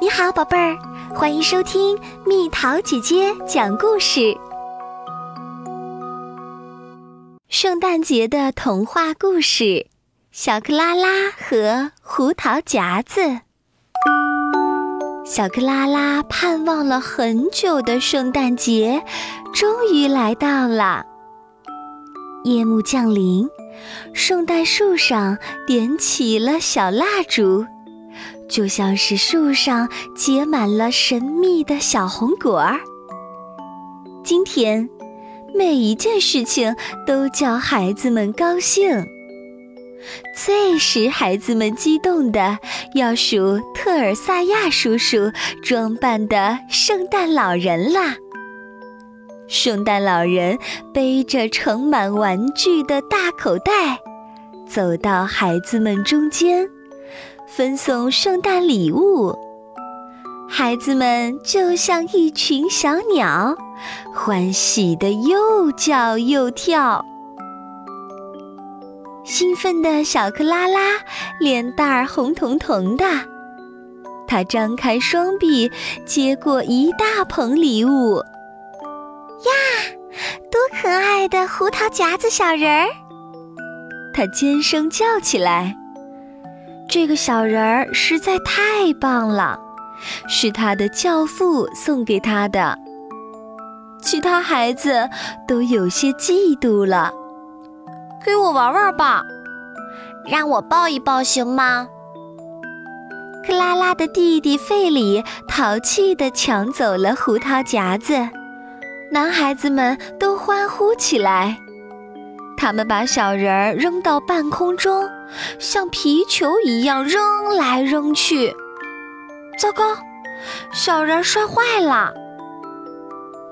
你好，宝贝儿，欢迎收听蜜桃姐姐讲故事。圣诞节的童话故事《小克拉拉和胡桃夹子》。小克拉拉盼望了很久的圣诞节，终于来到了。夜幕降临，圣诞树上点起了小蜡烛。就像是树上结满了神秘的小红果儿。今天，每一件事情都叫孩子们高兴。最使孩子们激动的，要数特尔萨亚叔叔装扮的圣诞老人啦。圣诞老人背着盛满玩具的大口袋，走到孩子们中间。分送圣诞礼物，孩子们就像一群小鸟，欢喜的又叫又跳。兴奋的小克拉拉脸蛋儿红彤彤的，她张开双臂接过一大捧礼物。呀，多可爱的胡桃夹子小人儿！她尖声叫起来。这个小人儿实在太棒了，是他的教父送给他的。其他孩子都有些嫉妒了。给我玩玩吧，让我抱一抱行吗？克拉拉的弟弟费里淘气地抢走了胡桃夹子，男孩子们都欢呼起来。他们把小人儿扔到半空中，像皮球一样扔来扔去。糟糕，小人摔坏了！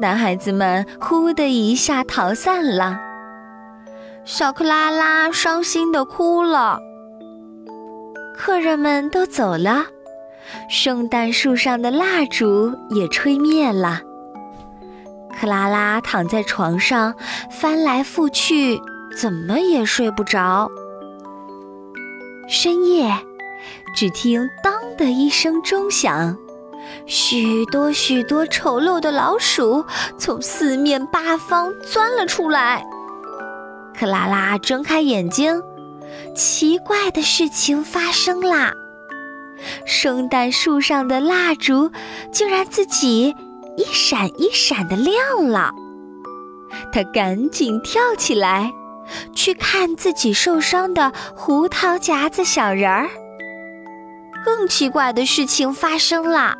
男孩子们呼的一下逃散了。小克拉拉伤心的哭了。客人们都走了，圣诞树上的蜡烛也吹灭了。克拉拉躺在床上，翻来覆去。怎么也睡不着。深夜，只听“当”的一声钟响，许多许多丑陋的老鼠从四面八方钻了出来。克拉拉睁开眼睛，奇怪的事情发生啦！圣诞树上的蜡烛竟然自己一闪一闪的亮了。他赶紧跳起来。去看自己受伤的胡桃夹子小人儿。更奇怪的事情发生了，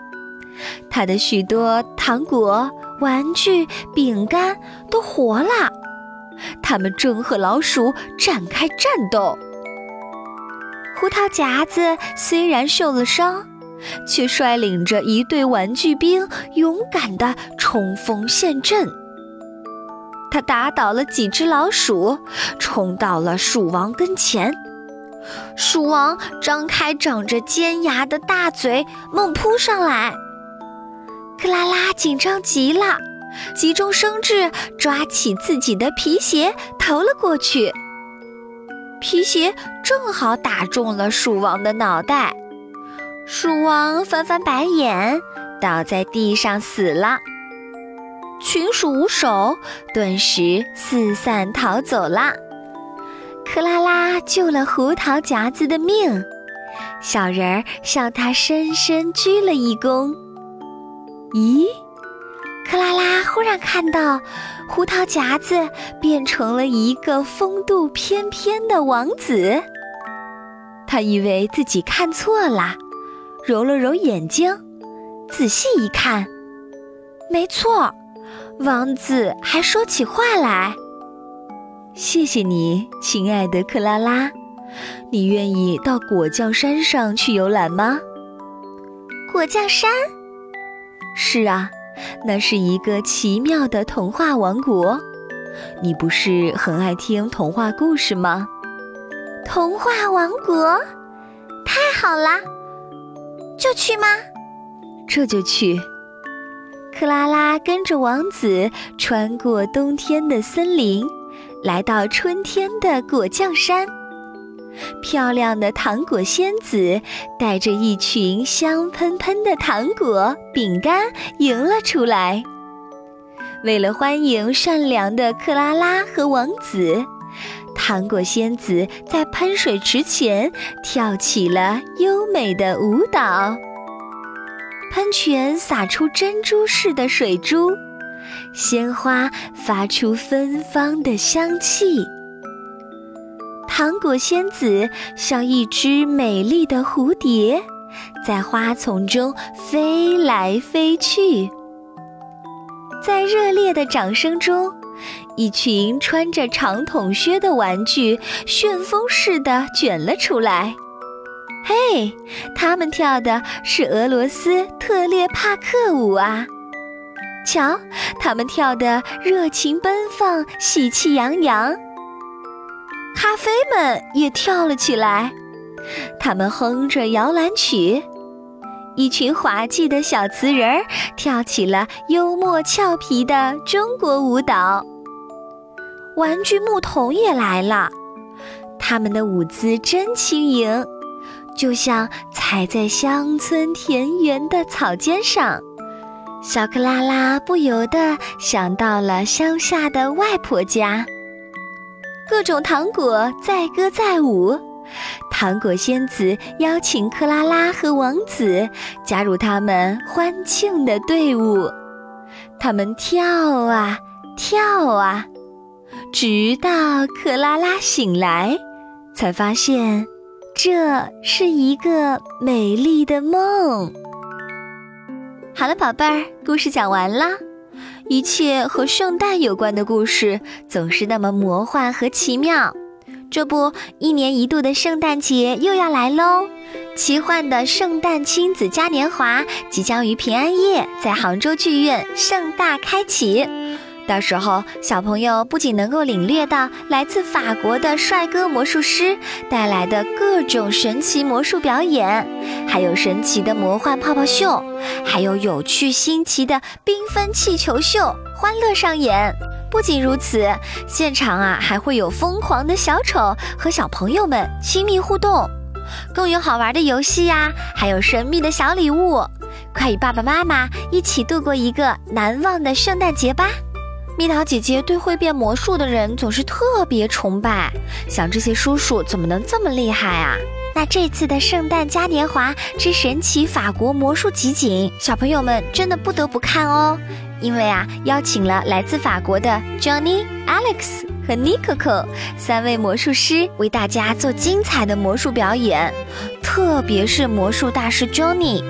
他的许多糖果、玩具、饼干都活了，他们正和老鼠展开战斗。胡桃夹子虽然受了伤，却率领着一队玩具兵，勇敢地冲锋陷阵。他打倒了几只老鼠，冲到了鼠王跟前。鼠王张开长着尖牙的大嘴，猛扑上来。克拉拉紧张极了，急中生智，抓起自己的皮鞋投了过去。皮鞋正好打中了鼠王的脑袋，鼠王翻翻白眼，倒在地上死了。群鼠无首，顿时四散逃走了。克拉拉救了胡桃夹子的命，小人儿向他深深鞠了一躬。咦，克拉拉忽然看到胡桃夹子变成了一个风度翩翩的王子，他以为自己看错了，揉了揉眼睛，仔细一看，没错。王子还说起话来：“谢谢你，亲爱的克拉拉，你愿意到果酱山上去游览吗？”果酱山？是啊，那是一个奇妙的童话王国。你不是很爱听童话故事吗？童话王国，太好了，就去吗？这就去。克拉拉跟着王子穿过冬天的森林，来到春天的果酱山。漂亮的糖果仙子带着一群香喷喷的糖果饼干迎了出来。为了欢迎善良的克拉拉和王子，糖果仙子在喷水池前跳起了优美的舞蹈。喷泉洒出珍珠似的水珠，鲜花发出芬芳的香气。糖果仙子像一只美丽的蝴蝶，在花丛中飞来飞去。在热烈的掌声中，一群穿着长筒靴的玩具旋风似的卷了出来。嘿，他们跳的是俄罗斯特列帕克舞啊！瞧，他们跳的热情奔放，喜气洋洋。咖啡们也跳了起来，他们哼着摇篮曲，一群滑稽的小瓷人儿跳起了幽默俏皮的中国舞蹈。玩具牧童也来了，他们的舞姿真轻盈。就像踩在乡村田园的草尖上，小克拉拉不由得想到了乡下的外婆家。各种糖果载歌载舞，糖果仙子邀请克拉拉和王子加入他们欢庆的队伍。他们跳啊跳啊，直到克拉拉醒来，才发现。这是一个美丽的梦。好了，宝贝儿，故事讲完了。一切和圣诞有关的故事总是那么魔幻和奇妙。这不，一年一度的圣诞节又要来喽！奇幻的圣诞亲子嘉年华即将于平安夜在杭州剧院盛大开启。到时候，小朋友不仅能够领略到来自法国的帅哥魔术师带来的各种神奇魔术表演，还有神奇的魔幻泡泡秀，还有有趣新奇的缤纷气球秀，欢乐上演。不仅如此，现场啊还会有疯狂的小丑和小朋友们亲密互动，更有好玩的游戏呀，还有神秘的小礼物。快与爸爸妈妈一起度过一个难忘的圣诞节吧！蜜桃姐姐对会变魔术的人总是特别崇拜，想这些叔叔怎么能这么厉害啊？那这次的圣诞嘉年华之神奇法国魔术集锦，小朋友们真的不得不看哦，因为啊，邀请了来自法国的 Johnny、Alex 和 Nicoco 三位魔术师为大家做精彩的魔术表演，特别是魔术大师 Johnny。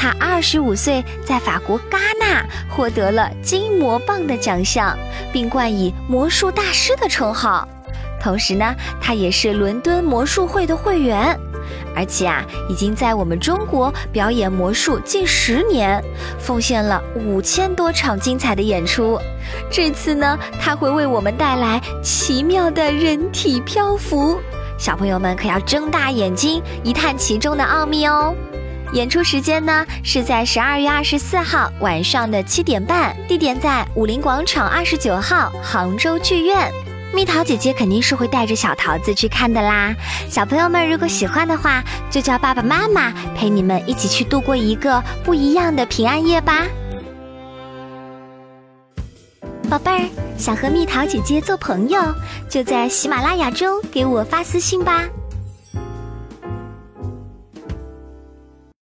他二十五岁，在法国戛纳获得了金魔棒的奖项，并冠以魔术大师的称号。同时呢，他也是伦敦魔术会的会员，而且啊，已经在我们中国表演魔术近十年，奉献了五千多场精彩的演出。这次呢，他会为我们带来奇妙的人体漂浮，小朋友们可要睁大眼睛一探其中的奥秘哦。演出时间呢是在十二月二十四号晚上的七点半，地点在武林广场二十九号杭州剧院。蜜桃姐姐肯定是会带着小桃子去看的啦。小朋友们如果喜欢的话，就叫爸爸妈妈陪你们一起去度过一个不一样的平安夜吧。宝贝儿，想和蜜桃姐姐做朋友，就在喜马拉雅中给我发私信吧。